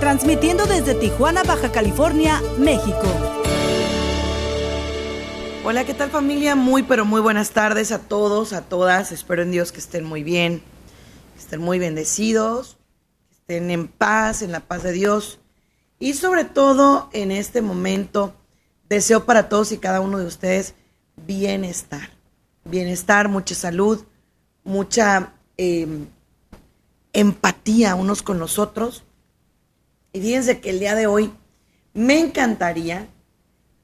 transmitiendo desde Tijuana, Baja California, México. Hola, ¿qué tal familia? Muy, pero muy buenas tardes a todos, a todas. Espero en Dios que estén muy bien, que estén muy bendecidos, que estén en paz, en la paz de Dios. Y sobre todo en este momento, deseo para todos y cada uno de ustedes bienestar. Bienestar, mucha salud, mucha em, empatía unos con los otros. Y fíjense que el día de hoy me encantaría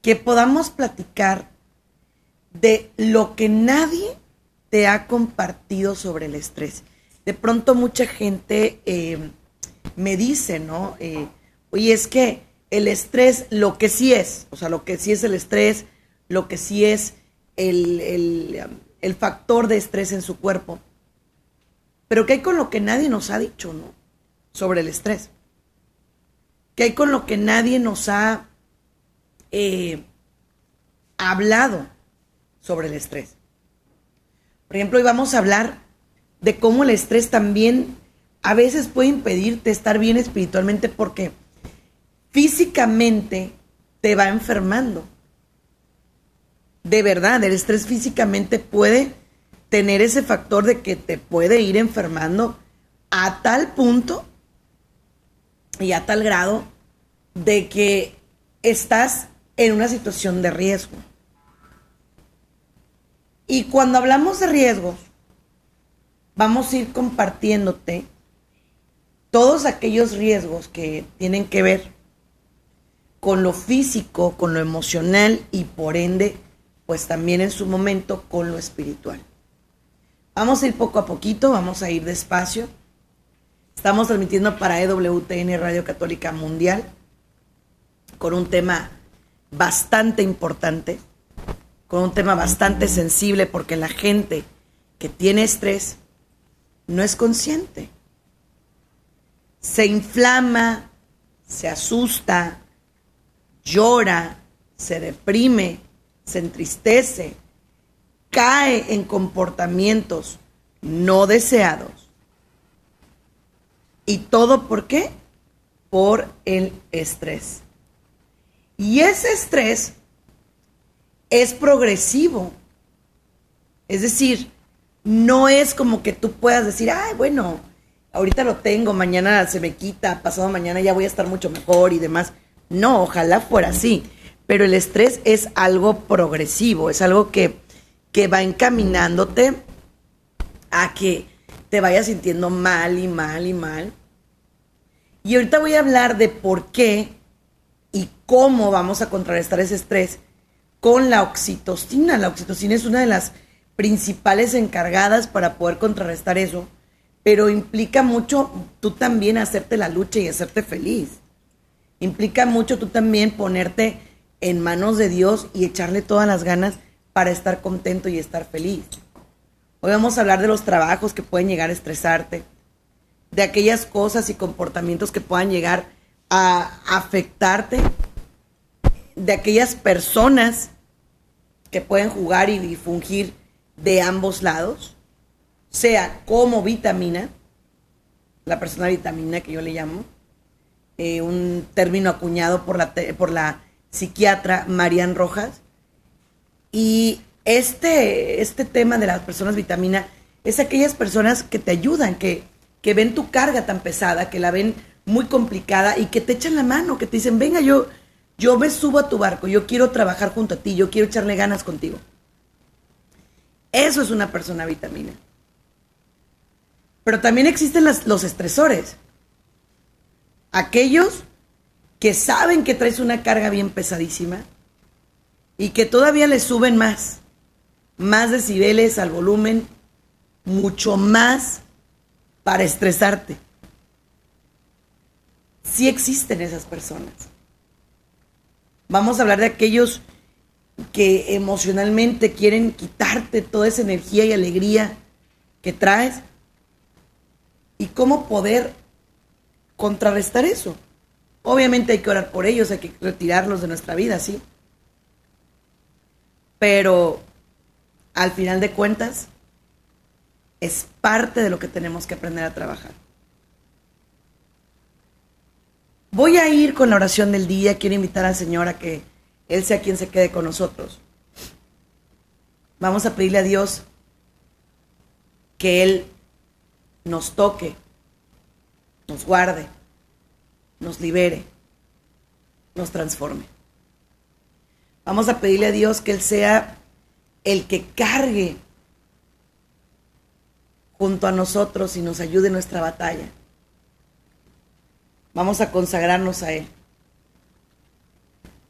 que podamos platicar de lo que nadie te ha compartido sobre el estrés. De pronto mucha gente em, me dice, ¿no? Eh, oye, es que el estrés, lo que sí es, o sea, lo que sí es el estrés, lo que sí es el, factor de estrés en su cuerpo. Pero ¿qué hay con lo que nadie nos ha dicho, no? Sobre el estrés. ¿Qué hay con lo que nadie nos ha eh, hablado sobre el estrés? Por ejemplo, hoy vamos a hablar de cómo el estrés también a veces puede impedirte estar bien espiritualmente porque físicamente te va enfermando de verdad, el estrés físicamente puede tener ese factor de que te puede ir enfermando a tal punto y a tal grado de que estás en una situación de riesgo. Y cuando hablamos de riesgos, vamos a ir compartiéndote todos aquellos riesgos que tienen que ver con lo físico, con lo emocional y por ende pues también en su momento con lo espiritual. Vamos a ir poco a poquito, vamos a ir despacio. Estamos transmitiendo para EWTN Radio Católica Mundial con un tema bastante importante, con un tema bastante sensible porque la gente que tiene estrés no es consciente. Se inflama, se asusta, llora, se deprime, se entristece, cae en comportamientos no deseados. ¿Y todo por qué? Por el estrés. Y ese estrés es progresivo. Es decir, no es como que tú puedas decir, ay, bueno, ahorita lo tengo, mañana se me quita, pasado mañana ya voy a estar mucho mejor y demás. No, ojalá fuera así pero el estrés es algo progresivo, es algo que, que va encaminándote a que te vayas sintiendo mal y mal y mal. Y ahorita voy a hablar de por qué y cómo vamos a contrarrestar ese estrés con la oxitocina. La oxitocina es una de las principales encargadas para poder contrarrestar eso, pero implica mucho tú también hacerte la lucha y hacerte feliz. Implica mucho tú también ponerte en manos de Dios y echarle todas las ganas para estar contento y estar feliz. Hoy vamos a hablar de los trabajos que pueden llegar a estresarte, de aquellas cosas y comportamientos que puedan llegar a afectarte, de aquellas personas que pueden jugar y fungir de ambos lados, sea como vitamina, la persona vitamina que yo le llamo, eh, un término acuñado por la, por la psiquiatra Marian Rojas. Y este, este tema de las personas vitamina es aquellas personas que te ayudan, que, que ven tu carga tan pesada, que la ven muy complicada y que te echan la mano, que te dicen, venga, yo, yo me subo a tu barco, yo quiero trabajar junto a ti, yo quiero echarle ganas contigo. Eso es una persona vitamina. Pero también existen los estresores. Aquellos que saben que traes una carga bien pesadísima y que todavía le suben más, más decibeles al volumen, mucho más para estresarte. Sí existen esas personas. Vamos a hablar de aquellos que emocionalmente quieren quitarte toda esa energía y alegría que traes y cómo poder contrarrestar eso. Obviamente hay que orar por ellos, hay que retirarlos de nuestra vida, sí. Pero al final de cuentas es parte de lo que tenemos que aprender a trabajar. Voy a ir con la oración del día, quiero invitar al Señor a que Él sea quien se quede con nosotros. Vamos a pedirle a Dios que Él nos toque, nos guarde, nos libere, nos transforme. Vamos a pedirle a Dios que Él sea el que cargue junto a nosotros y nos ayude en nuestra batalla. Vamos a consagrarnos a Él.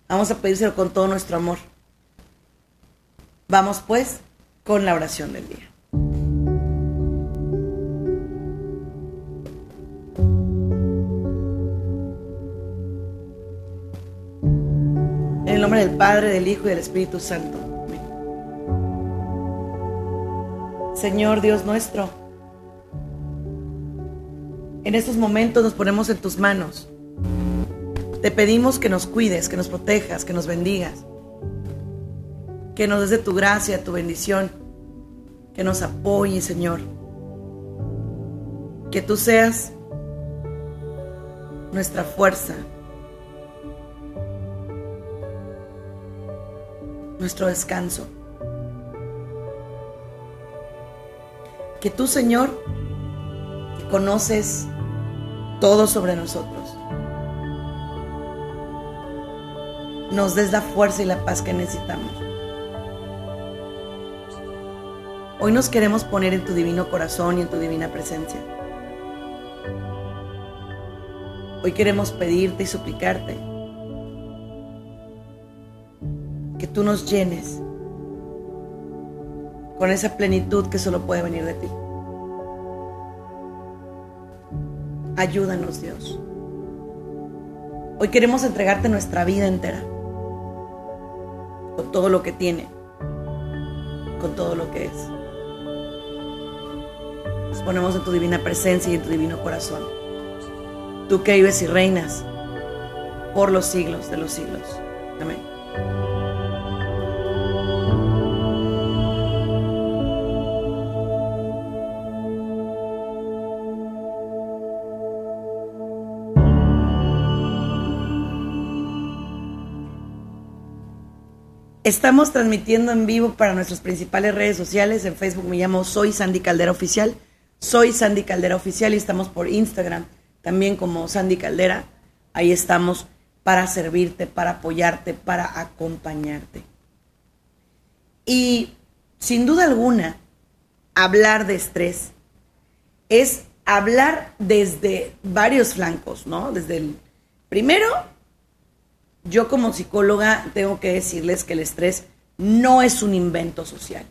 Vamos a pedírselo con todo nuestro amor. Vamos pues con la oración del día. En el nombre del Padre, del Hijo y del Espíritu Santo. Señor Dios nuestro, en estos momentos nos ponemos en tus manos. Te pedimos que nos cuides, que nos protejas, que nos bendigas. Que nos des de tu gracia, tu bendición. Que nos apoye, Señor. Que tú seas nuestra fuerza. Nuestro descanso. Que tú, Señor, conoces todo sobre nosotros. Nos des la fuerza y la paz que necesitamos. Hoy nos queremos poner en tu divino corazón y en tu divina presencia. Hoy queremos pedirte y suplicarte que tú nos llenes con esa plenitud que solo puede venir de ti. Ayúdanos, Dios. Hoy queremos entregarte nuestra vida entera, con todo lo que tiene, con todo lo que es. Nos ponemos en tu divina presencia y en tu divino corazón. Tú que vives y reinas por los siglos de los siglos. Amén. Estamos transmitiendo en vivo para nuestras principales redes sociales. En Facebook me llamo Soy Sandy Caldera Oficial. Soy Sandy Caldera Oficial y estamos por Instagram también como Sandy Caldera. Ahí estamos para servirte, para apoyarte, para acompañarte. Y sin duda alguna, hablar de estrés es hablar desde varios flancos, ¿no? Desde el primero, yo como psicóloga tengo que decirles que el estrés no es un invento social.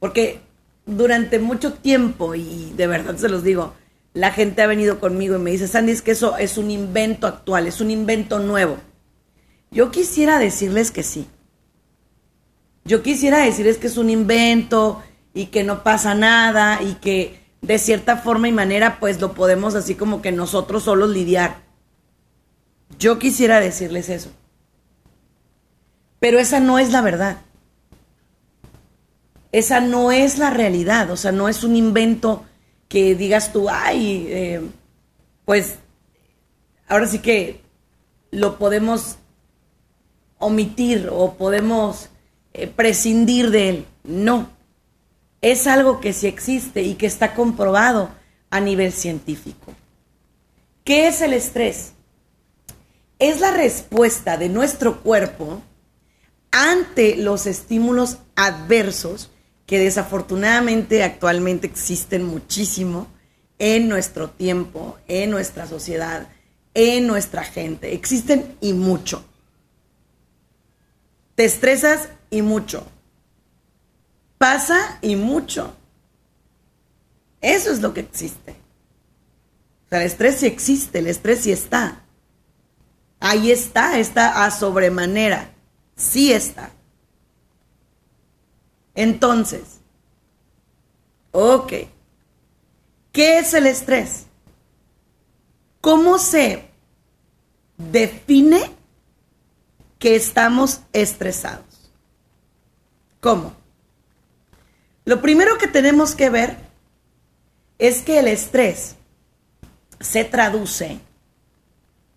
Porque durante mucho tiempo, y de verdad se los digo, la gente ha venido conmigo y me dice, Sandy, es que eso es un invento actual, es un invento nuevo. Yo quisiera decirles que sí. Yo quisiera decirles que es un invento y que no pasa nada y que de cierta forma y manera pues lo podemos así como que nosotros solos lidiar. Yo quisiera decirles eso. Pero esa no es la verdad. Esa no es la realidad. O sea, no es un invento que digas tú, ay, eh, pues ahora sí que lo podemos omitir o podemos eh, prescindir de él. No. Es algo que sí existe y que está comprobado a nivel científico. ¿Qué es el estrés? Es la respuesta de nuestro cuerpo ante los estímulos adversos que desafortunadamente actualmente existen muchísimo en nuestro tiempo, en nuestra sociedad, en nuestra gente. Existen y mucho. Te estresas y mucho. Pasa y mucho. Eso es lo que existe. O sea, el estrés sí existe, el estrés sí está. Ahí está, está a sobremanera. Sí está. Entonces, ok. ¿Qué es el estrés? ¿Cómo se define que estamos estresados? ¿Cómo? Lo primero que tenemos que ver es que el estrés se traduce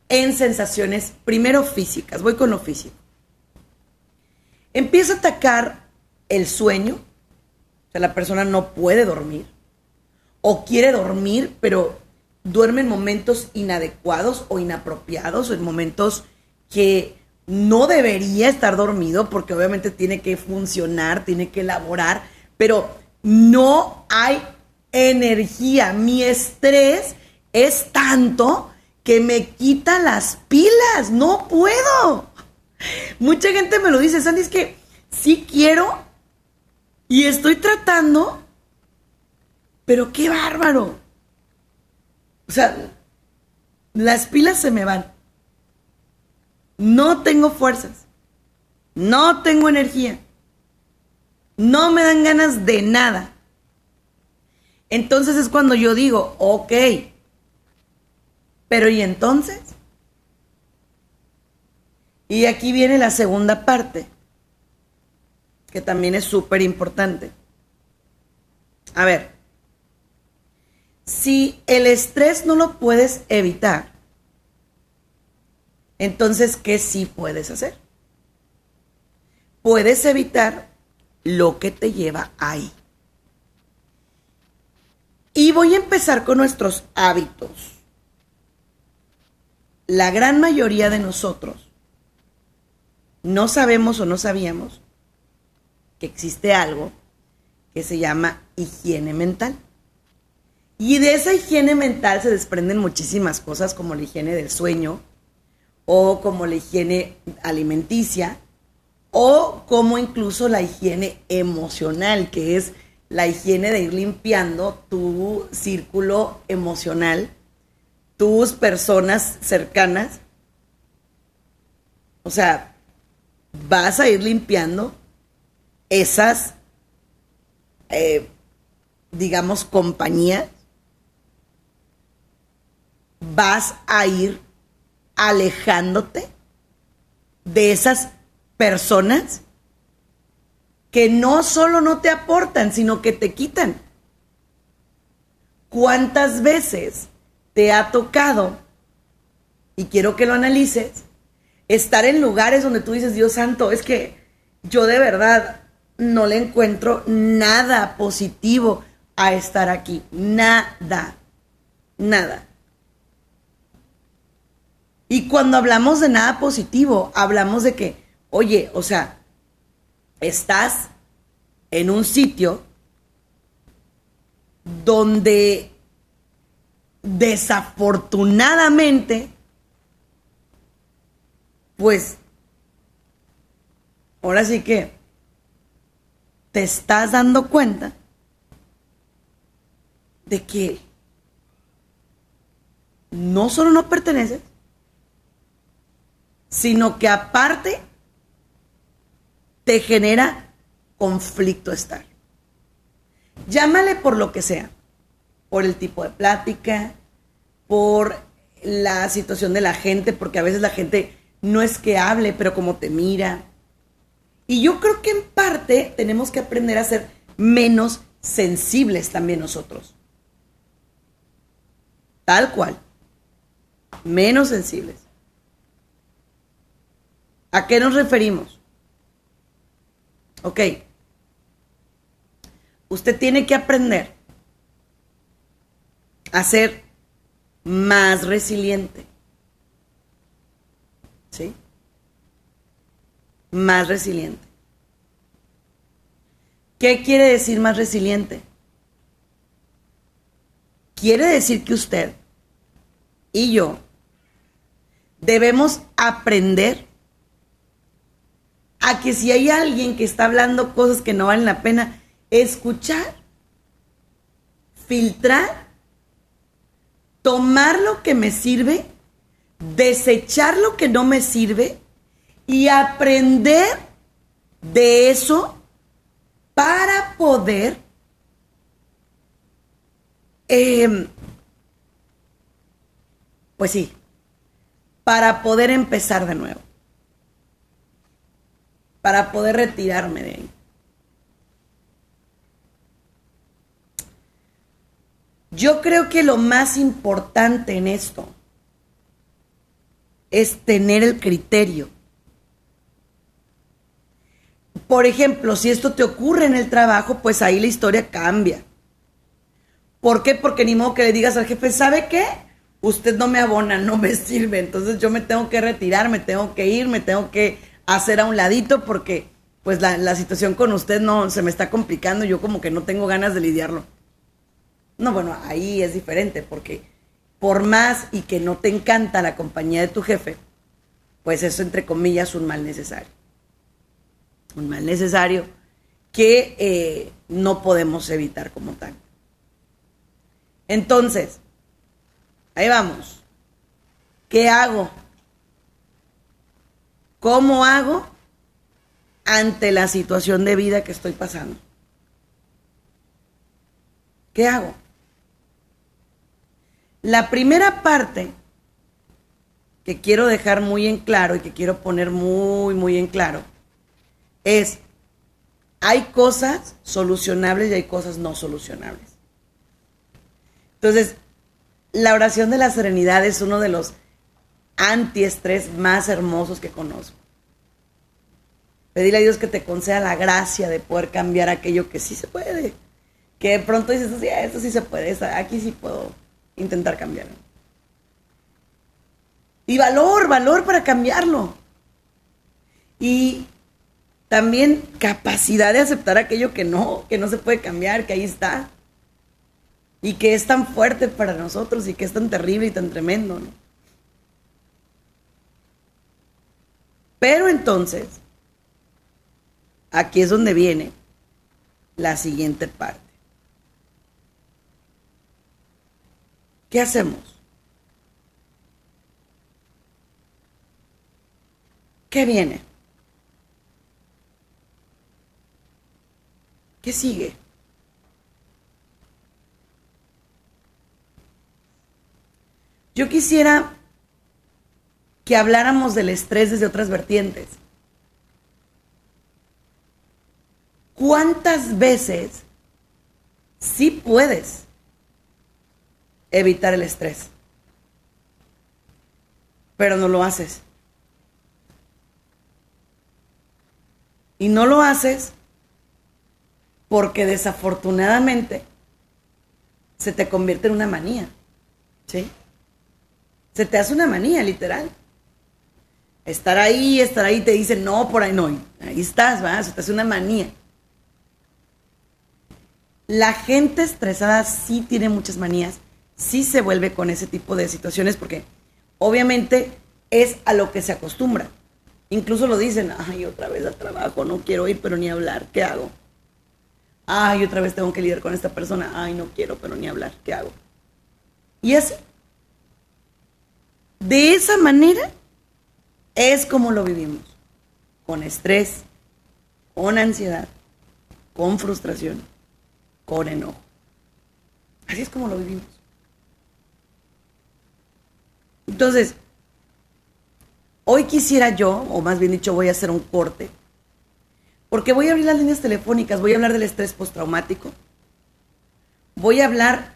en sensaciones, primero físicas, voy con lo físico. Empieza a atacar el sueño, o sea, la persona no puede dormir, o quiere dormir, pero duerme en momentos inadecuados o inapropiados, o en momentos que no debería estar dormido, porque obviamente tiene que funcionar, tiene que elaborar, pero no hay energía. Mi estrés es tanto que me quita las pilas. No puedo. Mucha gente me lo dice, Sandy, es que sí quiero y estoy tratando, pero qué bárbaro. O sea, las pilas se me van. No tengo fuerzas. No tengo energía. No me dan ganas de nada. Entonces es cuando yo digo, ok, pero ¿y entonces? Y aquí viene la segunda parte, que también es súper importante. A ver, si el estrés no lo puedes evitar, entonces, ¿qué sí puedes hacer? Puedes evitar lo que te lleva ahí. Y voy a empezar con nuestros hábitos. La gran mayoría de nosotros no sabemos o no sabíamos que existe algo que se llama higiene mental. Y de esa higiene mental se desprenden muchísimas cosas como la higiene del sueño o como la higiene alimenticia o como incluso la higiene emocional, que es la higiene de ir limpiando tu círculo emocional, tus personas cercanas. O sea, vas a ir limpiando esas, eh, digamos, compañías. Vas a ir alejándote de esas personas que no solo no te aportan, sino que te quitan. ¿Cuántas veces te ha tocado, y quiero que lo analices, estar en lugares donde tú dices, Dios santo, es que yo de verdad no le encuentro nada positivo a estar aquí? Nada, nada. Y cuando hablamos de nada positivo, hablamos de que, oye, o sea, estás en un sitio donde desafortunadamente, pues, ahora sí que te estás dando cuenta de que no solo no perteneces, sino que aparte te genera conflicto estar. Llámale por lo que sea, por el tipo de plática, por la situación de la gente, porque a veces la gente no es que hable, pero como te mira. Y yo creo que en parte tenemos que aprender a ser menos sensibles también nosotros. Tal cual. Menos sensibles. ¿A qué nos referimos? Ok. Usted tiene que aprender a ser más resiliente. ¿Sí? Más resiliente. ¿Qué quiere decir más resiliente? Quiere decir que usted y yo debemos aprender a que si hay alguien que está hablando cosas que no valen la pena, escuchar, filtrar, tomar lo que me sirve, desechar lo que no me sirve y aprender de eso para poder em, pues sí, para poder empezar de nuevo, para poder retirarme de ahí. Yo creo que lo más importante en esto es tener el criterio. Por ejemplo, si esto te ocurre en el trabajo, pues ahí la historia cambia. ¿Por qué? Porque ni modo que le digas al jefe, ¿sabe qué? Usted no me abona, no me sirve, entonces yo me tengo que retirar, me tengo que ir, me tengo que hacer a un ladito porque pues la, la situación con usted no se me está complicando, yo como que no tengo ganas de lidiarlo. No, bueno, ahí es diferente porque por más y que no te encanta la compañía de tu jefe, pues eso entre comillas un mal necesario. Un mal necesario que eh, no podemos evitar como tal. Entonces, ahí vamos. ¿Qué hago? ¿Cómo hago ante la situación de vida que estoy pasando? ¿Qué hago? La primera parte que quiero dejar muy en claro y que quiero poner muy, muy en claro es, hay cosas solucionables y hay cosas no solucionables. Entonces, la oración de la serenidad es uno de los antiestrés más hermosos que conozco. Pedirle a Dios que te conceda la gracia de poder cambiar aquello que sí se puede. Que de pronto dices, sí, esto sí se puede, aquí sí puedo intentar cambiarlo. Y valor, valor para cambiarlo. Y también capacidad de aceptar aquello que no, que no se puede cambiar, que ahí está. Y que es tan fuerte para nosotros y que es tan terrible y tan tremendo. Pero entonces, aquí es donde viene la siguiente parte. ¿Qué hacemos? ¿Qué viene? ¿Qué sigue? Yo quisiera que habláramos del estrés desde otras vertientes. ¿Cuántas veces sí puedes evitar el estrés. Pero no lo haces. Y no lo haces porque desafortunadamente se te convierte en una manía. ¿Sí? Se te hace una manía, literal. Estar ahí, estar ahí, te dicen, no, por ahí no. Ahí estás, ¿va? Se te hace una manía. La gente estresada sí tiene muchas manías sí se vuelve con ese tipo de situaciones porque obviamente es a lo que se acostumbra. Incluso lo dicen, ay, otra vez al trabajo, no quiero ir, pero ni hablar, ¿qué hago? Ay, otra vez tengo que lidiar con esta persona, ay, no quiero, pero ni hablar, ¿qué hago? Y así, de esa manera es como lo vivimos, con estrés, con ansiedad, con frustración, con enojo. Así es como lo vivimos. Entonces, hoy quisiera yo, o más bien dicho, voy a hacer un corte, porque voy a abrir las líneas telefónicas, voy a hablar del estrés postraumático, voy a hablar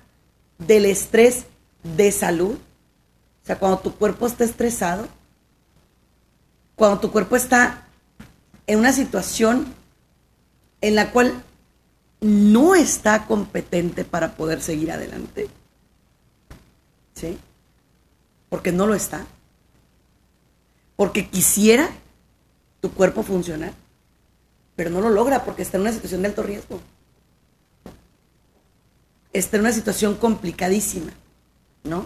del estrés de salud, o sea, cuando tu cuerpo está estresado, cuando tu cuerpo está en una situación en la cual no está competente para poder seguir adelante. ¿Sí? Porque no lo está. Porque quisiera tu cuerpo funcionar, pero no lo logra porque está en una situación de alto riesgo. Está en una situación complicadísima, ¿no?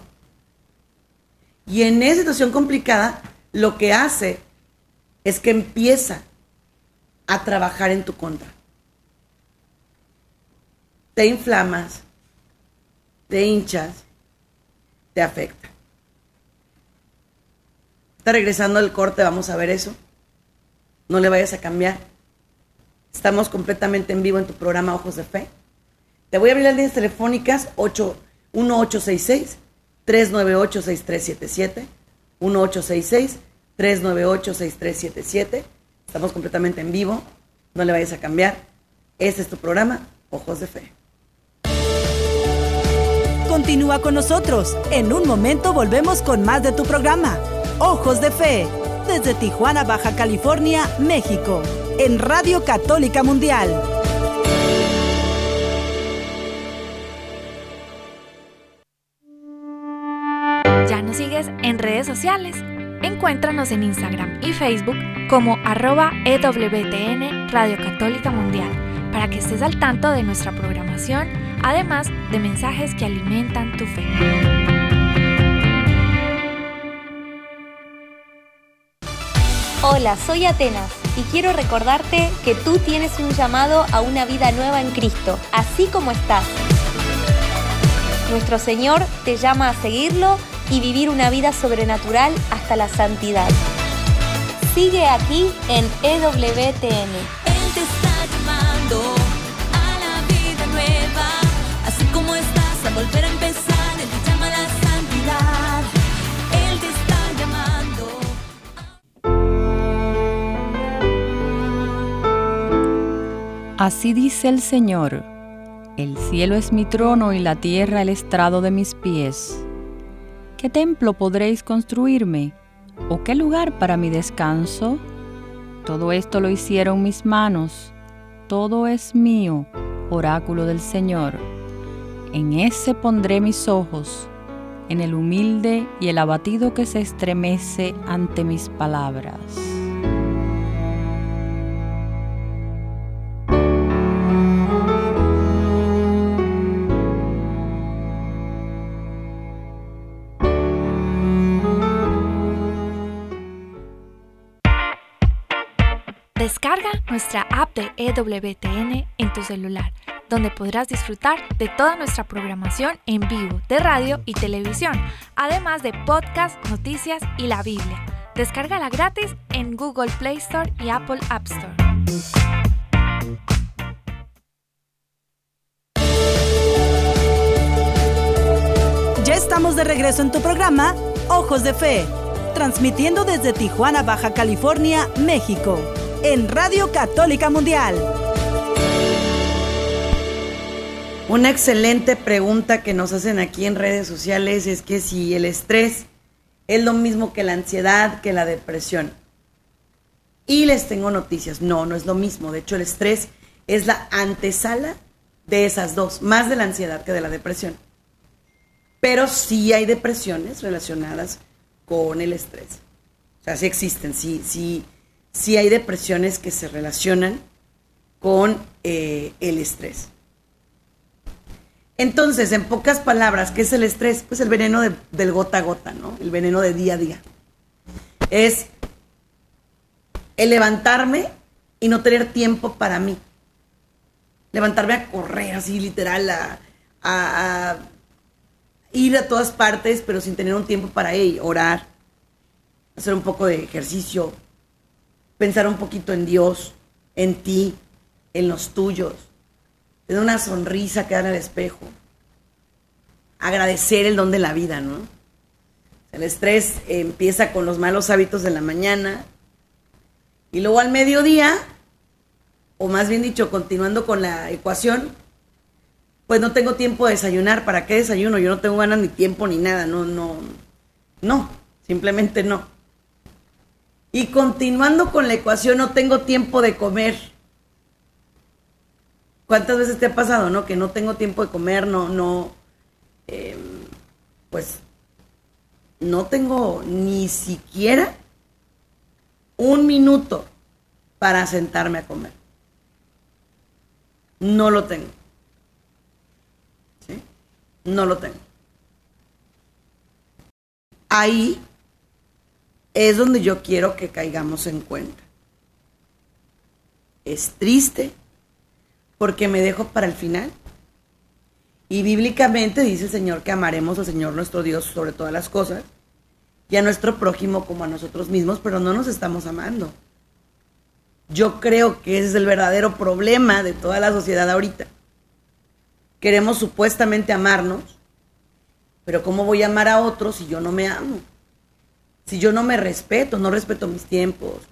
Y en esa situación complicada, lo que hace es que empieza a trabajar en tu contra. Te inflamas, te hinchas, te afecta. Está regresando al corte, vamos a ver eso. No le vayas a cambiar. Estamos completamente en vivo en tu programa Ojos de Fe. Te voy a abrir las líneas telefónicas 8, 1866 398 6377 1866 398 6377. Estamos completamente en vivo. No le vayas a cambiar. Este es tu programa Ojos de Fe. Continúa con nosotros. En un momento volvemos con más de tu programa, Ojos de Fe, desde Tijuana, Baja California, México, en Radio Católica Mundial. ¿Ya nos sigues en redes sociales? Encuéntranos en Instagram y Facebook como arroba EWTN Radio Católica Mundial para que estés al tanto de nuestra programación, además de mensajes que alimentan tu fe. Hola, soy Atenas y quiero recordarte que tú tienes un llamado a una vida nueva en Cristo, así como estás. Nuestro Señor te llama a seguirlo y vivir una vida sobrenatural hasta la santidad. Sigue aquí en EWTN Así dice el Señor, el cielo es mi trono y la tierra el estrado de mis pies. ¿Qué templo podréis construirme? ¿O qué lugar para mi descanso? Todo esto lo hicieron mis manos todo es mío, oráculo del Señor. En ese pondré mis ojos, en el humilde y el abatido que se estremece ante mis palabras. Descarga nuestra app de EWTN en tu celular, donde podrás disfrutar de toda nuestra programación en vivo de radio y televisión, además de podcast, noticias y la Biblia. Descárgala gratis en Google Play Store y Apple App Store. Ya estamos de regreso en tu programa, Ojos de Fe, transmitiendo desde Tijuana, Baja California, México en Radio Católica Mundial. Una excelente pregunta que nos hacen aquí en redes sociales es que si el estrés es lo mismo que la ansiedad, que la depresión. Y les tengo noticias. No, no es lo mismo. De hecho, el estrés es la antesala de esas dos, más de la ansiedad que de la depresión. Pero sí hay depresiones relacionadas con el estrés. O sea, sí existen, sí, sí, sí hay depresiones que se relacionan con eh, el estrés. Entonces, en pocas palabras, ¿qué es el estrés? Pues el veneno del gota a gota, ¿no? El veneno de día a día. Es el levantarme y no tener tiempo para mí. Levantarme a correr, así literal, a, ir a todas partes, pero sin tener un tiempo para ello, orar, hacer un poco de ejercicio, pensar un poquito en Dios, en ti, en los tuyos, tener una sonrisa que dar al espejo, agradecer el don de la vida, ¿no? El estrés empieza con los malos hábitos de la mañana y luego al mediodía, o más bien dicho, continuando con la ecuación, pues no tengo tiempo de desayunar, ¿para qué desayuno? Yo no tengo ganas ni tiempo ni nada, no, no, no, simplemente no. Y continuando con la ecuación, no tengo tiempo de comer. ¿Cuántas veces te ha pasado, no? Que no tengo tiempo de comer, no, no, em, pues, no tengo ni siquiera un minuto para sentarme a comer. No lo tengo. ¿Sí? No lo tengo. Ahí es donde yo quiero que caigamos en cuenta. Es triste porque me dejo para el final. Y bíblicamente dice el Señor que amaremos al Señor nuestro Dios sobre todas las cosas y a nuestro prójimo como a nosotros mismos, pero no nos estamos amando. Yo creo que ese es el verdadero problema de toda la sociedad ahorita. Queremos supuestamente amarnos, pero ¿cómo voy a amar a otros si yo no me amo? Si yo no me respeto, no respeto mis tiempos,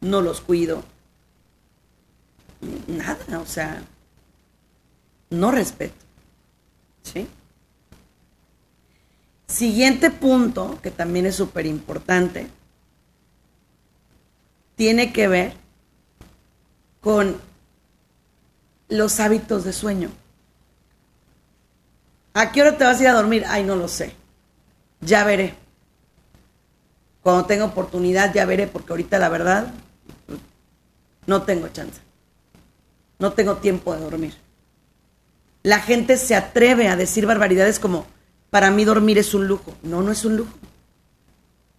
no los cuido. Nada, o sea, no respeto. ¿Sí? Siguiente punto, que también es súper importante, tiene que ver con los hábitos de sueño. ¿A qué hora te vas a ir a dormir? Ay, no lo sé. Ya veré. Cuando tenga oportunidad, ya veré, porque ahorita la verdad, no tengo chance. No tengo tiempo de dormir. La gente se atreve a decir barbaridades como, para mí dormir es un lujo. No, no es un lujo.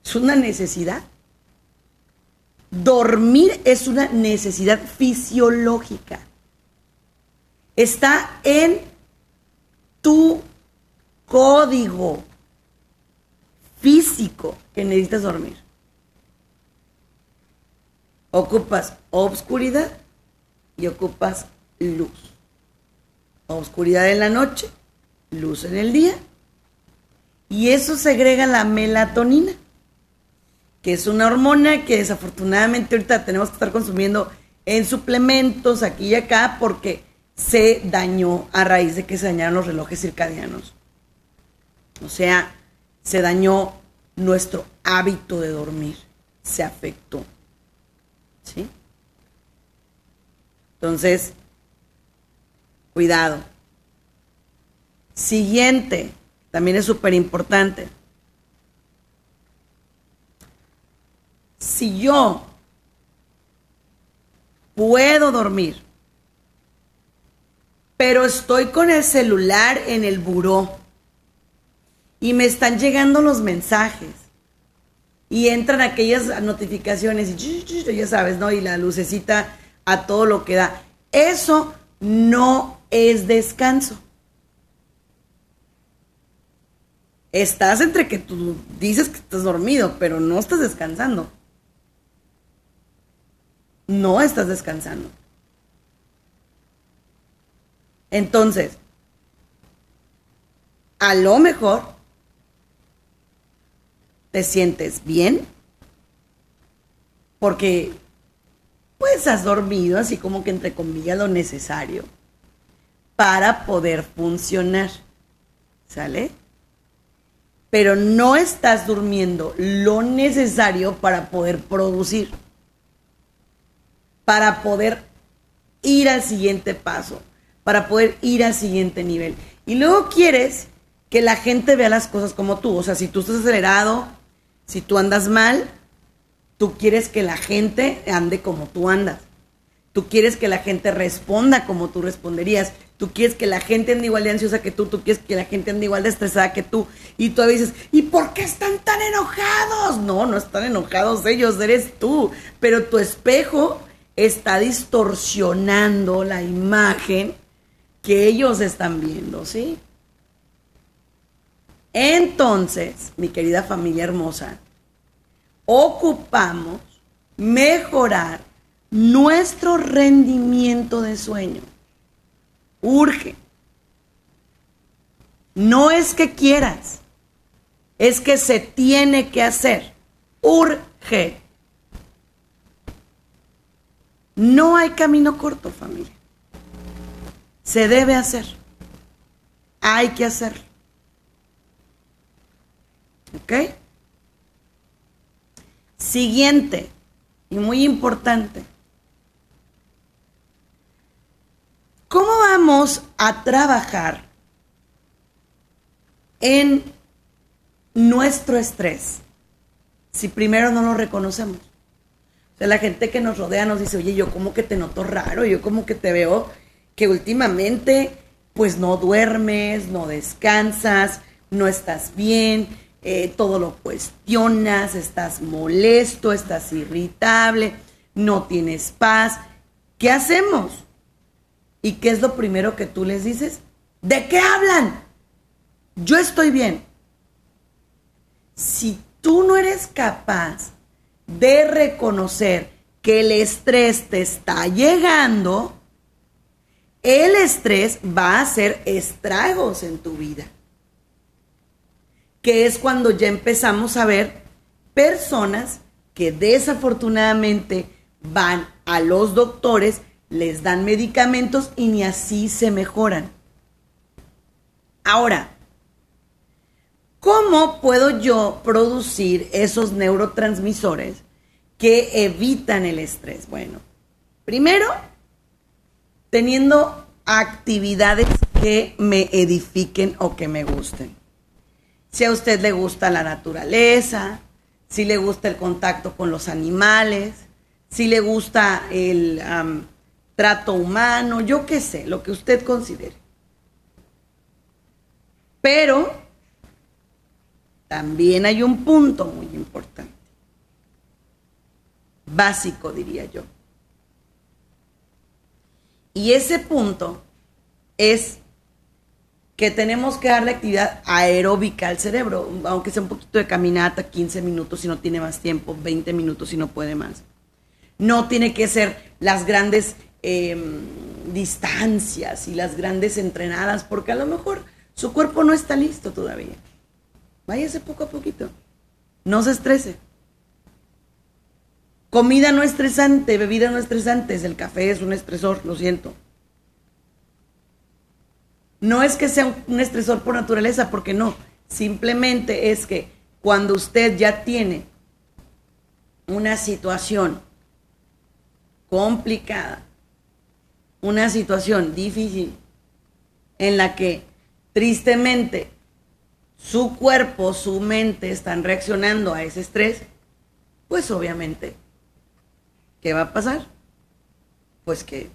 Es una necesidad. Dormir es una necesidad fisiológica. Está en tu código físico que necesitas dormir. Ocupas obscuridad y ocupas luz. Obscuridad en la noche, luz en el día. Y eso segrega la melatonina que es una hormona que desafortunadamente ahorita tenemos que estar consumiendo en suplementos aquí y acá porque se dañó a raíz de que se dañaron los relojes circadianos. O sea, se dañó nuestro hábito de dormir, se afectó. ¿Sí? Entonces, cuidado. Siguiente, también es súper importante. si yo puedo dormir, pero estoy con el celular en el buró y me están llegando los mensajes y entran aquellas notificaciones y ya sabes, ¿no? Y la lucecita a todo lo que da. Eso no es descanso. Estás entre que tú dices que estás dormido, pero no estás descansando no estás descansando. Entonces, a lo mejor te sientes bien porque pues has dormido así como que entre comillas lo necesario para poder funcionar. ¿Sale? Pero no estás durmiendo lo necesario para poder producir para poder ir al siguiente paso, para poder ir al siguiente nivel. Y luego quieres que la gente vea las cosas como tú. O sea, si tú estás acelerado, si tú andas mal, tú quieres que la gente ande como tú andas. Tú quieres que la gente responda como tú responderías. Tú quieres que la gente ande igual de ansiosa que tú. Tú quieres que la gente ande igual de estresada que tú. Y tú dices, ¿y por qué están tan enojados? No, no están enojados ellos, eres tú. Pero tu espejo está distorsionando la imagen que ellos están viendo, ¿sí? Entonces, mi querida familia hermosa, ocupamos mejorar nuestro rendimiento de sueño. Urge. No es que quieras, es que se tiene que hacer. Urge. No hay camino corto, familia. Se debe hacer. Hay que hacerlo. ¿Ok? Siguiente, y muy importante. ¿Cómo vamos a trabajar en nuestro estrés si primero no lo reconocemos? O sea, la gente que nos rodea nos dice, oye, yo como que te noto raro, yo como que te veo que últimamente pues no duermes, no descansas, no estás bien, eh, todo lo cuestionas, estás molesto, estás irritable, no tienes paz. ¿Qué hacemos? ¿Y qué es lo primero que tú les dices? ¿De qué hablan? Yo estoy bien. Si tú no eres capaz de reconocer que el estrés te está llegando, el estrés va a hacer estragos en tu vida. Que es cuando ya empezamos a ver personas que desafortunadamente van a los doctores, les dan medicamentos y ni así se mejoran. Ahora, ¿cómo puedo yo producir esos neurotransmisores que evitan el estrés? Bueno, primero, teniendo actividades que me edifiquen o que me gusten. Si a usted le gusta la naturaleza, si le gusta el contacto con los animales, si le gusta el trato humano, yo qué sé, lo que usted considere. Pero también hay un punto muy importante, básico diría yo. Y ese punto es que tenemos que darle actividad aeróbica al cerebro, aunque sea un poquito de caminata, 15 minutos si no tiene más tiempo, 20 minutos si no puede más. No tiene que ser las grandes em, distancias y las grandes entrenadas, porque a lo mejor su cuerpo no está listo todavía. Váyase poco a poquito. No se estrese. Comida no estresante, bebida no estresante. El café es un estresor, lo siento. No es que sea un estresor por naturaleza, porque no. Simplemente es que cuando usted ya tiene una situación complicada, una situación difícil, en la que tristemente su cuerpo, su mente están reaccionando a ese estrés, pues obviamente, ¿qué va a pasar? Pues que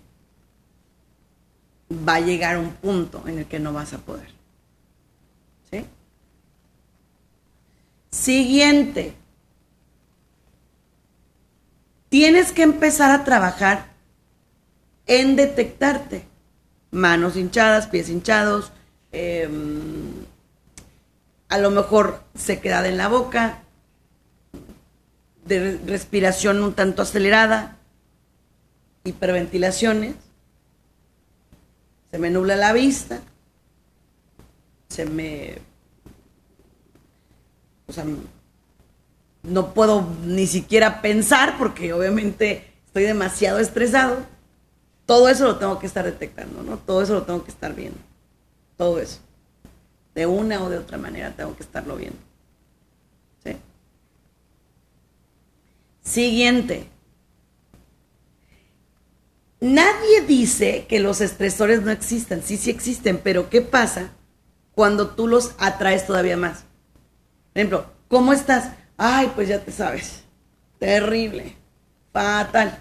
va a llegar un punto en el que no vas a poder. ¿Sí? Siguiente. Tienes que empezar a trabajar en detectarte. Manos hinchadas, pies hinchados, em, a lo mejor sequedad en la boca, de respiración un tanto acelerada, hiperventilaciones se me nubla la vista, se me... O sea, no puedo ni siquiera pensar porque obviamente estoy demasiado estresado. Todo eso lo tengo que estar detectando, ¿no? Todo eso lo tengo que estar viendo. Todo eso. De una o de otra manera tengo que estarlo viendo. ¿Sí? Siguiente. Nadie dice que los estresores no existan, sí, sí existen, pero ¿qué pasa cuando tú los atraes todavía más? Por ejemplo, ¿cómo estás? Ay, pues ya te sabes, terrible, fatal,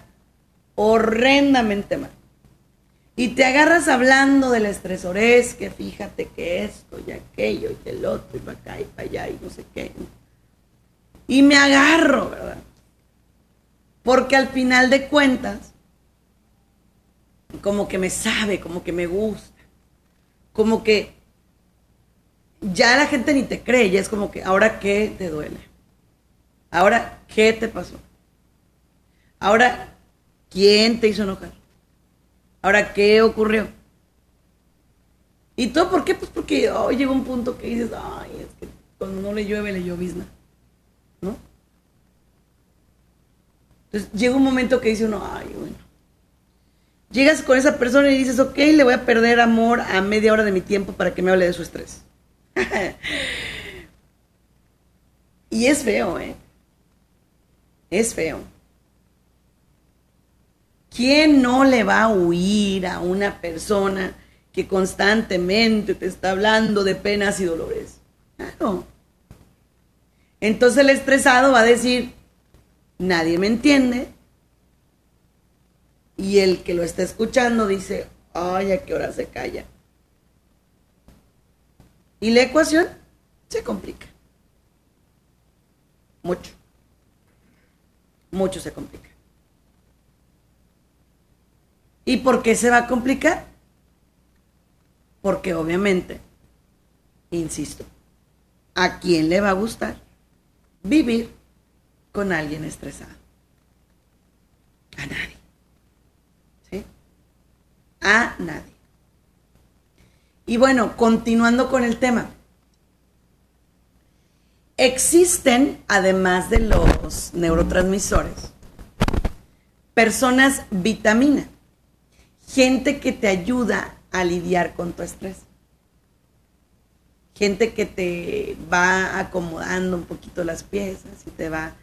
horrendamente mal. Y te agarras hablando del estresor, es que fíjate que esto y aquello y el otro y para acá y para allá y no sé qué. Y me agarro, ¿verdad? Porque al final de cuentas, como que me sabe, como que me gusta, como que ya la gente ni te cree, ya es como que, ahora qué te duele, ahora qué te pasó, ahora quién te hizo enojar, ahora qué ocurrió. ¿Y todo por qué? Pues porque hoy llega un punto que dices, ay, es que cuando no le llueve, le llovizna, ¿no? Entonces llega un momento que dice uno, ay, bueno Llegas con esa persona y dices, ok, le voy a perder amor a media hora de mi tiempo para que me hable de su estrés. y es feo, ¿eh? Es feo. ¿Quién no le va a huir a una persona que constantemente te está hablando de penas y dolores? Claro. Entonces el estresado va a decir, nadie me entiende, y el que lo está escuchando dice, ay, ¿a qué hora se calla? Y la ecuación se complica. Mucho. Mucho se complica. ¿Y por qué se va a complicar? Porque obviamente, insisto, ¿a quién le va a gustar vivir con alguien estresado? A nadie. A nadie. Y bueno, continuando con el tema. Existen, además de los neurotransmisores, personas vitamina, gente que te ayuda a lidiar con tu estrés, gente que te va acomodando un poquito las piezas y te va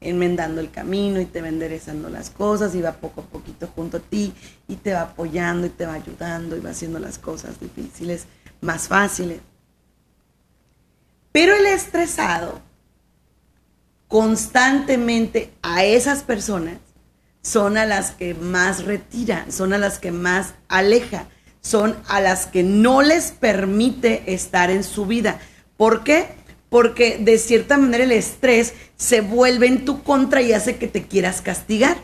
enmendando el camino y te va enderezando las cosas y va poco a poquito junto a ti y te va apoyando y te va ayudando y va haciendo las cosas difíciles más fáciles. Pero el estresado constantemente a esas personas son a las que más retira, son a las que más aleja, son a las que no les permite estar en su vida. ¿Por qué? Porque de cierta manera el estrés se vuelve en tu contra y hace que te quieras castigar.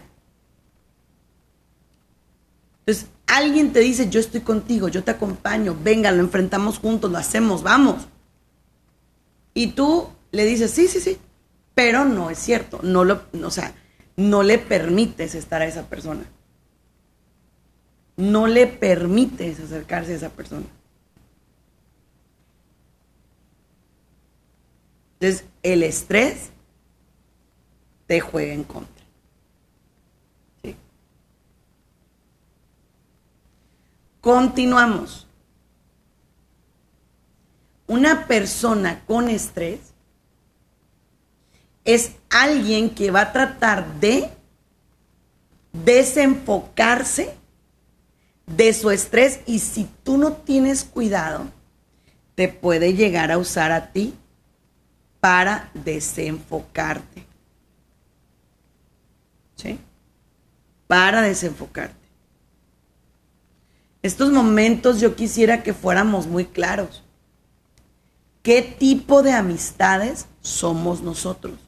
Entonces, alguien te dice, yo estoy contigo, yo te acompaño, venga, lo enfrentamos juntos, lo hacemos, vamos. Y tú le dices, sí, sí, sí, pero no es cierto, no lo, o sea, no le permites estar a esa persona. No le permites acercarse a esa persona. Entonces, el estrés te juega en contra. Continuamos. Una persona con estrés es alguien que va a tratar de desenfocarse de su estrés y si tú no tienes cuidado, te puede llegar a usar a ti para desenfocarte. ¿Sí? Para desenfocarte. Estos momentos yo quisiera que fuéramos muy claros. ¿Qué tipo de amistades somos nosotros?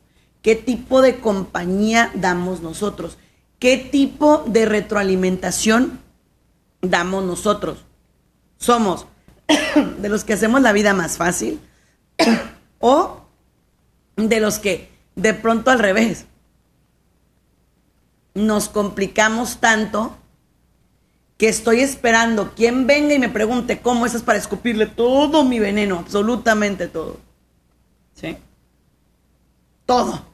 ¿Qué tipo de compañía damos nosotros? ¿Qué tipo de retroalimentación damos nosotros? ¿Somos de los que hacemos la vida más fácil o de los que de pronto al revés nos complicamos tanto que estoy esperando quien venga y me pregunte cómo estás para escupirle todo mi veneno, absolutamente todo. ¿Sí? Todo.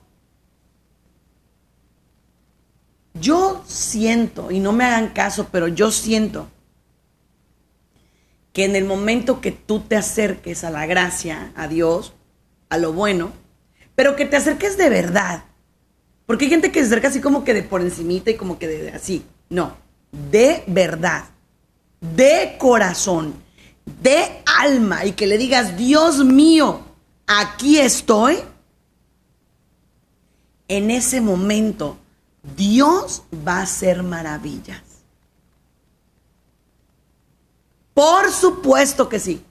Yo siento, y no me hagan caso, pero yo siento que en el momento que tú te acerques a la gracia, a Dios, a lo bueno, pero que te acerques de verdad. Porque hay gente que se acerca así como que de por encimita y como que de, así. No, de verdad, de corazón, de alma y que le digas, Dios mío, aquí estoy. En ese momento, Dios va a hacer maravillas. Por supuesto que sí.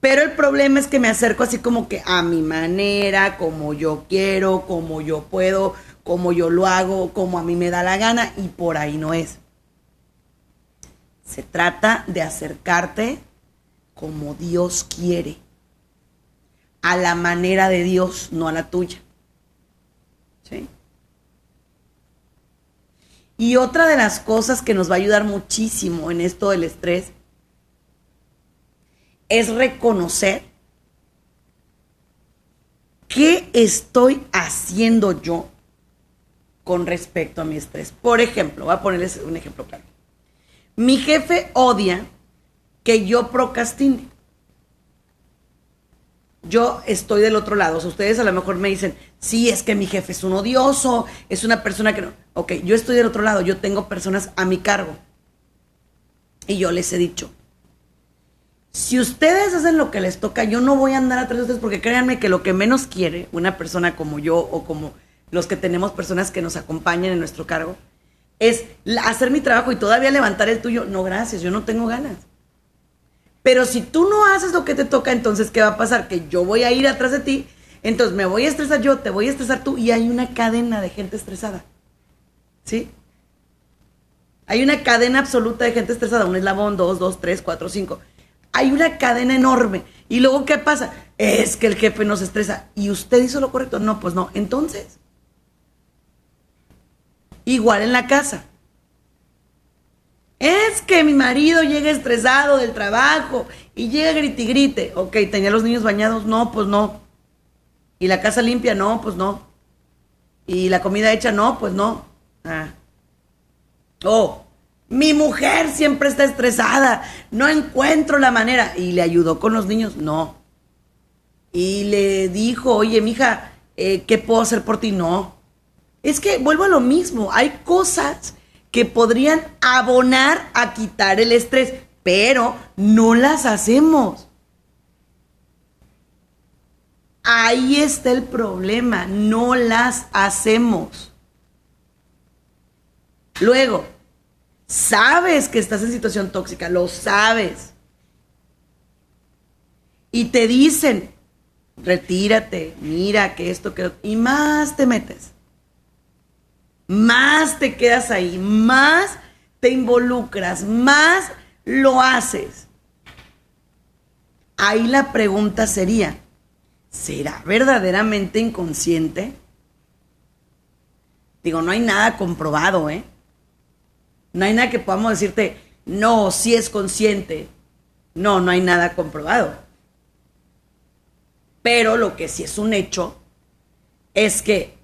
Pero el problema es que me acerco así como que a mi manera, como yo quiero, como yo puedo, como yo lo hago, como a mí me da la gana y por ahí no es. Se trata de acercarte como Dios quiere, a la manera de Dios, no a la tuya. ¿Sí? Y otra de las cosas que nos va a ayudar muchísimo en esto del estrés es reconocer qué estoy haciendo yo con respecto a mi estrés. Por ejemplo, voy a ponerles un ejemplo claro. Mi jefe odia que yo procrastine. Yo estoy del otro lado. O sea, ustedes a lo mejor me dicen, sí, es que mi jefe es un odioso, es una persona que no. Ok, yo estoy del otro lado. Yo tengo personas a mi cargo. Y yo les he dicho, si ustedes hacen lo que les toca, yo no voy a andar atrás de ustedes porque créanme que lo que menos quiere una persona como yo o como los que tenemos personas que nos acompañan en nuestro cargo es hacer mi trabajo y todavía levantar el tuyo. No, gracias, yo no tengo ganas. Pero si tú no haces lo que te toca, entonces, ¿qué va a pasar? Que yo voy a ir atrás de ti, entonces me voy a estresar yo, te voy a estresar tú y hay una cadena de gente estresada. ¿Sí? Hay una cadena absoluta de gente estresada, un eslabón, dos, dos, tres, cuatro, cinco hay una cadena enorme. Y luego, ¿qué pasa? es que el jefe nos estresa. ¿Y usted hizo lo correcto? No, pues no. Entonces, igual en la casa. Es que mi marido llega estresado del trabajo y llega grite grite. Ok, ¿tenía los niños bañados? No, pues no. ¿Y la casa limpia? No, pues no. ¿Y la comida hecha? No, pues no. Ah. Oh, mi mujer siempre está estresada. No encuentro la manera. ¿Y le ayudó con los niños? No. ¿Y le dijo, oye, mija, eh, ¿qué puedo hacer por ti? No. Es que vuelvo a lo mismo. Hay cosas que podrían abonar a quitar el estrés, pero no las hacemos. Ahí está el problema, no las hacemos. Luego, sabes que estás en situación tóxica, lo sabes. Y te dicen, retírate, mira que esto, que... Y más te metes más te quedas ahí, más te involucras, más lo haces. Ahí la pregunta sería, ¿será verdaderamente inconsciente? Digo, no hay nada comprobado, ¿eh? No hay nada que podamos decirte, no, si es consciente. No, no hay nada comprobado. Pero lo que sí es un hecho es que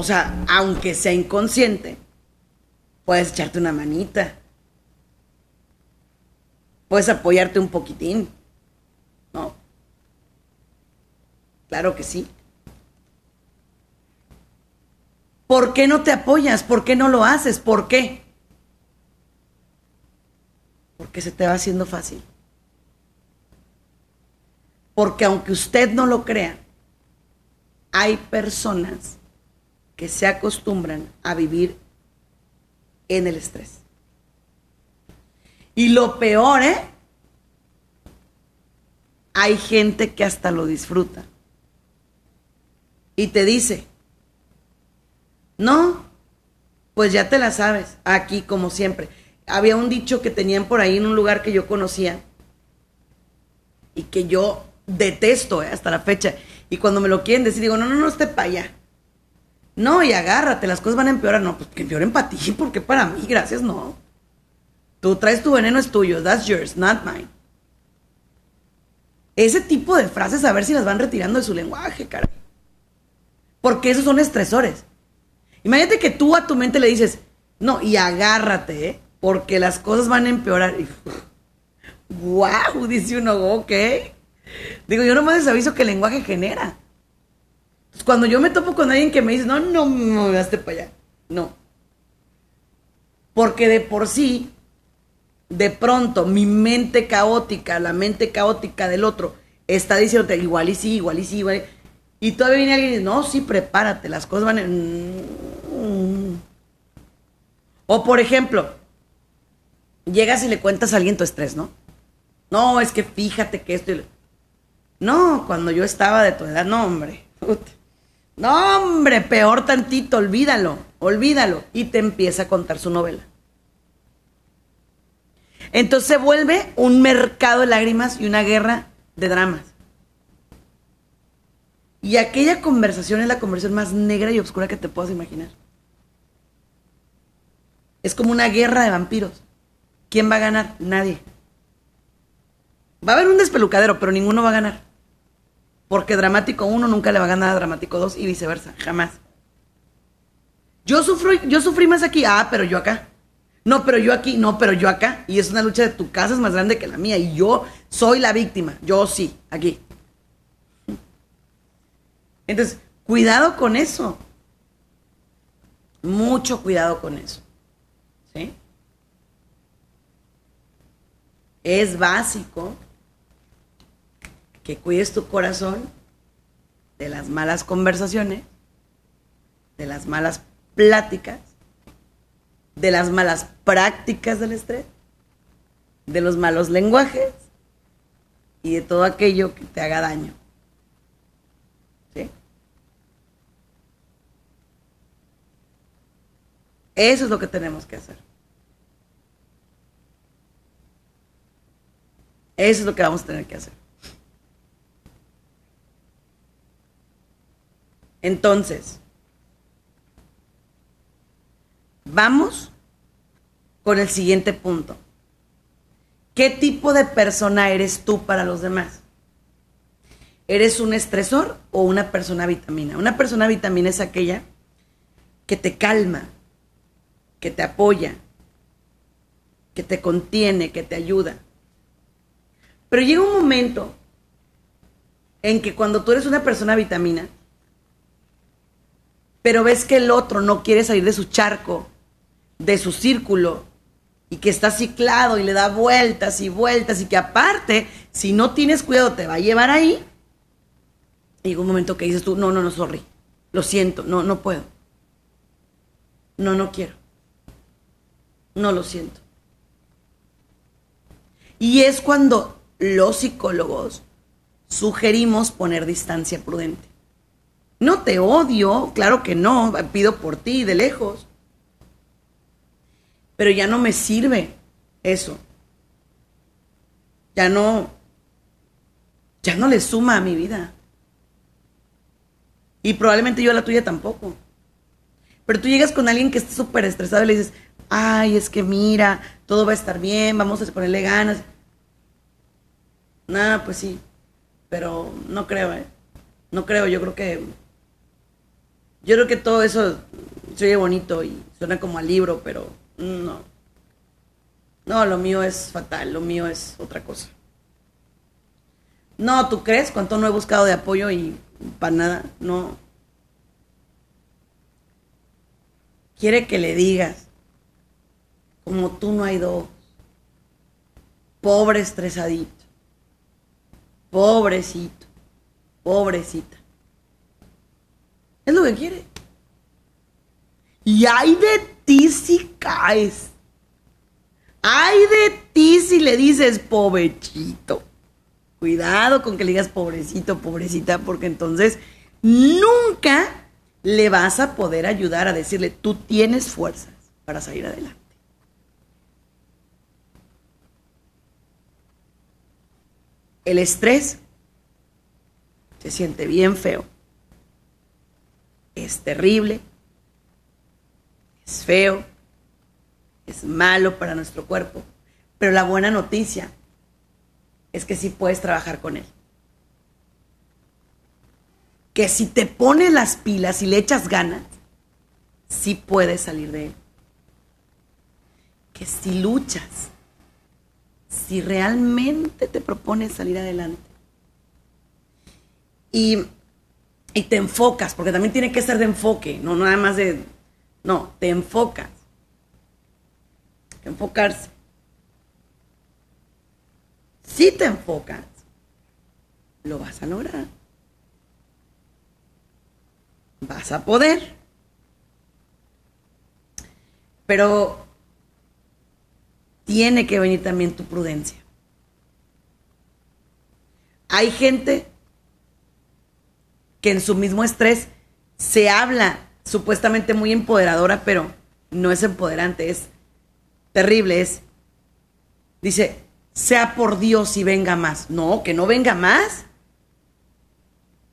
o sea, aunque sea inconsciente, puedes echarte una manita. Puedes apoyarte un poquitín. ¿No? Claro que sí. ¿Por qué no te apoyas? ¿Por qué no lo haces? ¿Por qué? Porque se te va haciendo fácil. Porque aunque usted no lo crea, hay personas que se acostumbran a vivir en el estrés. Y lo peor, ¿eh? Hay gente que hasta lo disfruta. Y te dice, no, pues ya te la sabes, aquí como siempre. Había un dicho que tenían por ahí en un lugar que yo conocía y que yo detesto ¿eh? hasta la fecha. Y cuando me lo quieren decir, digo, no, no, no, esté para allá. No, y agárrate, las cosas van a empeorar. No, pues que empeoren para ti, porque para mí, gracias, no. Tú traes tu veneno, es tuyo. That's yours, not mine. Ese tipo de frases, a ver si las van retirando de su lenguaje, caray. Porque esos son estresores. Imagínate que tú a tu mente le dices, no, y agárrate, ¿eh? Porque las cosas van a empeorar. wow, dice uno, ok. Digo, yo no me aviso que el lenguaje genera. Cuando yo me topo con alguien que me dice, no, no me daste para allá. No. Porque de por sí, de pronto, mi mente caótica, la mente caótica del otro, está diciéndote igual y sí, igual y sí, igual. Y todavía viene alguien y dice, no, sí, prepárate, las cosas van en... O por ejemplo, llegas y le cuentas a alguien tu estrés, ¿no? No, es que fíjate que esto... No, cuando yo estaba de tu edad, no, hombre. No, hombre, peor tantito, olvídalo, olvídalo. Y te empieza a contar su novela. Entonces se vuelve un mercado de lágrimas y una guerra de dramas. Y aquella conversación es la conversación más negra y oscura que te puedas imaginar. Es como una guerra de vampiros. ¿Quién va a ganar? Nadie. Va a haber un despelucadero, pero ninguno va a ganar. Porque dramático 1 nunca le va a ganar a dramático 2 y viceversa, jamás. Yo sufrí, yo sufrí más aquí, ah, pero yo acá. No, pero yo aquí, no, pero yo acá. Y es una lucha de tu casa es más grande que la mía. Y yo soy la víctima. Yo sí, aquí. Entonces, cuidado con eso. Mucho cuidado con eso. ¿Sí? Es básico que cuides tu corazón de las malas conversaciones, de las malas pláticas, de las malas prácticas del estrés, de los malos lenguajes y de todo aquello que te haga daño. ¿Sí? Eso es lo que tenemos que hacer. Eso es lo que vamos a tener que hacer. Entonces, vamos con el siguiente punto. ¿Qué tipo de persona eres tú para los demás? ¿Eres un estresor o una persona vitamina? Una persona vitamina es aquella que te calma, que te apoya, que te contiene, que te ayuda. Pero llega un momento en que cuando tú eres una persona vitamina, pero ves que el otro no quiere salir de su charco, de su círculo, y que está ciclado y le da vueltas y vueltas, y que aparte, si no tienes cuidado, te va a llevar ahí, llega un momento que dices tú, no, no, no, sorry, lo siento, no, no puedo. No, no quiero. No lo siento. Y es cuando los psicólogos sugerimos poner distancia prudente. No te odio, claro que no, pido por ti de lejos. Pero ya no me sirve eso. Ya no, ya no le suma a mi vida. Y probablemente yo a la tuya tampoco. Pero tú llegas con alguien que está súper estresado y le dices, ay, es que mira, todo va a estar bien, vamos a ponerle ganas. Nada, pues sí, pero no creo, ¿eh? No creo, yo creo que... Yo creo que todo eso se oye bonito y suena como a libro, pero no. No, lo mío es fatal, lo mío es otra cosa. No, ¿tú crees? ¿Cuánto no he buscado de apoyo y para nada? No. Quiere que le digas, como tú no hay dos. Pobre estresadito. Pobrecito. Pobrecita. Es lo que quiere. Y hay de ti si caes. Ay de ti si le dices pobrecito. Cuidado con que le digas pobrecito, pobrecita, porque entonces nunca le vas a poder ayudar a decirle, tú tienes fuerzas para salir adelante. El estrés se siente bien feo. Es terrible. Es feo. Es malo para nuestro cuerpo. Pero la buena noticia es que sí puedes trabajar con él. Que si te pones las pilas y le echas ganas, sí puedes salir de él. Que si luchas, si realmente te propones salir adelante y, y te enfocas, porque también tiene que ser de enfoque, no nada más de, no, te enfocas. Enfocarse. Si te enfocas, lo vas a lograr. Vas a poder. Pero tiene que venir también tu prudencia. Hay gente que en su mismo estrés se habla supuestamente muy empoderadora, pero no es empoderante, es terrible, es, dice, sea por Dios y venga más. No, que no venga más.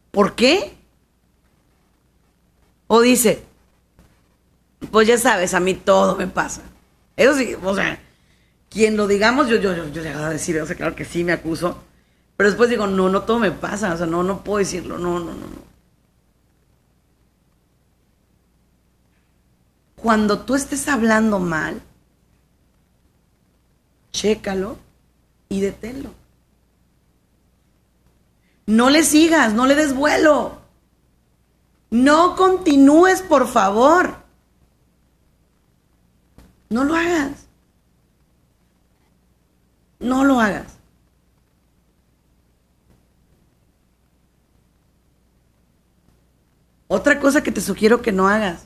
¿Por qué? O dice, pues ya sabes, a mí todo me pasa. Eso sí, o sea, quien lo digamos, yo, yo, yo, yo a decir, o sea, claro que sí, me acuso. Pero después digo, no, no todo me pasa, o sea, no, no puedo decirlo, no, no, no, no. Cuando tú estés hablando mal, chécalo y deténlo. No le sigas, no le des vuelo. No continúes, por favor. No lo hagas. No lo hagas. Otra cosa que te sugiero que no hagas.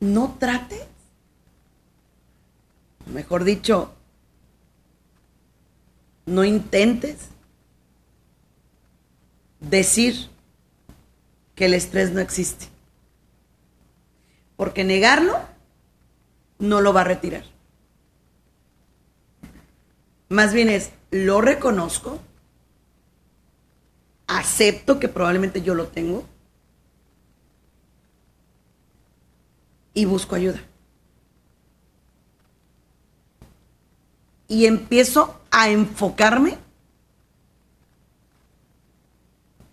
No trates. Mejor dicho, no intentes decir que el estrés no existe. Porque negarlo no lo va a retirar. Más bien es, lo reconozco, acepto que probablemente yo lo tengo y busco ayuda. Y empiezo a enfocarme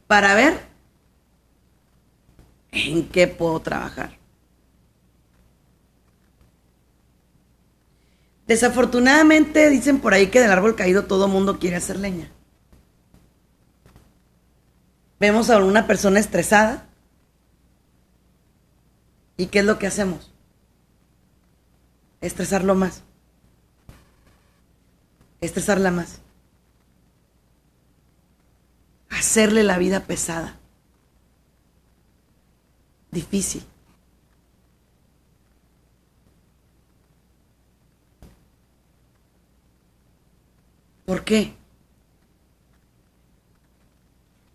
para ver en qué puedo trabajar. Desafortunadamente dicen por ahí que del árbol caído todo mundo quiere hacer leña. Vemos a una persona estresada. ¿Y qué es lo que hacemos? Estresarlo más. Estresarla más. Hacerle la vida pesada. Difícil. ¿Por qué?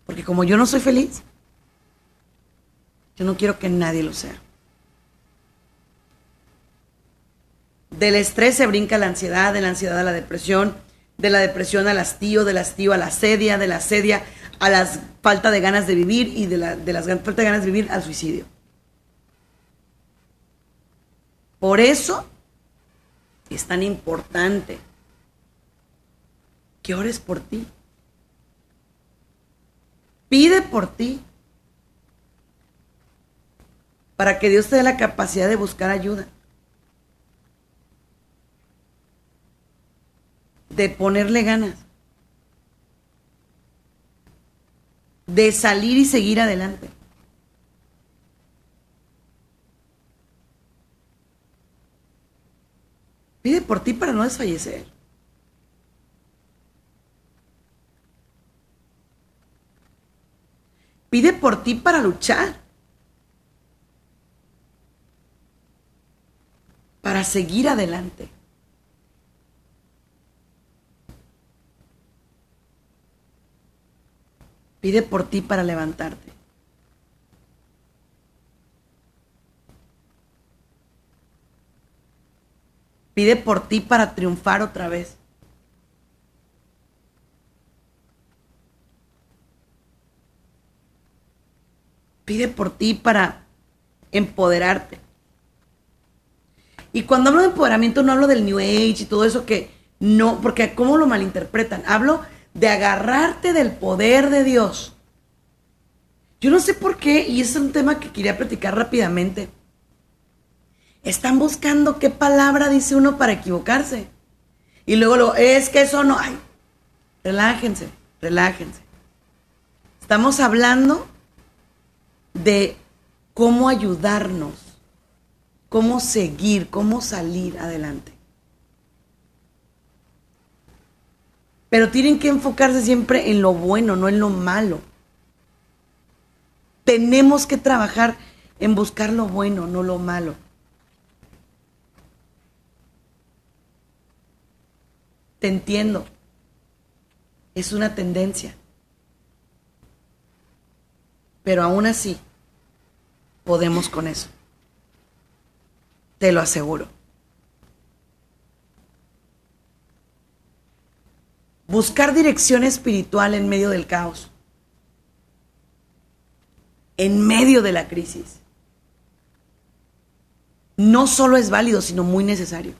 Porque como yo no soy feliz, yo no quiero que nadie lo sea. Del estrés se brinca la ansiedad, de la ansiedad a la depresión, de la depresión al hastío, del hastío a la sedia, de la sedia a la falta de ganas de vivir y de la, de las falta de ganas de vivir al suicidio. Por eso es tan importante que ores por ti. Pide por ti. Para que Dios te dé la capacidad de buscar ayuda. De ponerle ganas. De salir y seguir adelante. Pide por ti para no desfallecer. Pide por ti para luchar. Para seguir adelante. Pide por ti para levantarte. Pide por ti para triunfar otra vez. Pide por ti para empoderarte. Y cuando hablo de empoderamiento no hablo del New Age y todo eso que no, porque ¿cómo lo malinterpretan? Hablo de agarrarte del poder de Dios. Yo no sé por qué, y es un tema que quería platicar rápidamente. Están buscando qué palabra dice uno para equivocarse. Y luego lo, es que eso no. Ay, relájense, relájense. Estamos hablando de cómo ayudarnos, cómo seguir, cómo salir adelante. Pero tienen que enfocarse siempre en lo bueno, no en lo malo. Tenemos que trabajar en buscar lo bueno, no lo malo. Te entiendo. Es una tendencia. Pero aún así, podemos con eso. Te lo aseguro. Buscar dirección espiritual en medio del caos. En medio de la crisis. No solo es válido, sino muy necesario.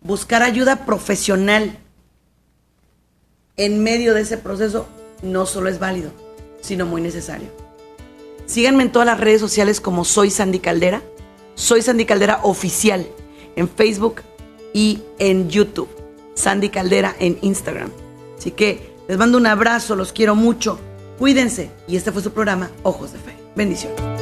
Buscar ayuda profesional en medio de ese proceso no solo es válido, sino muy necesario. Síganme en todas las redes sociales como soy Sandy Caldera. Soy Sandy Caldera oficial en Facebook y en YouTube. Sandy Caldera en Instagram. Así que les mando un abrazo, los quiero mucho. Cuídense. Y este fue su programa Ojos de Fe. Bendiciones.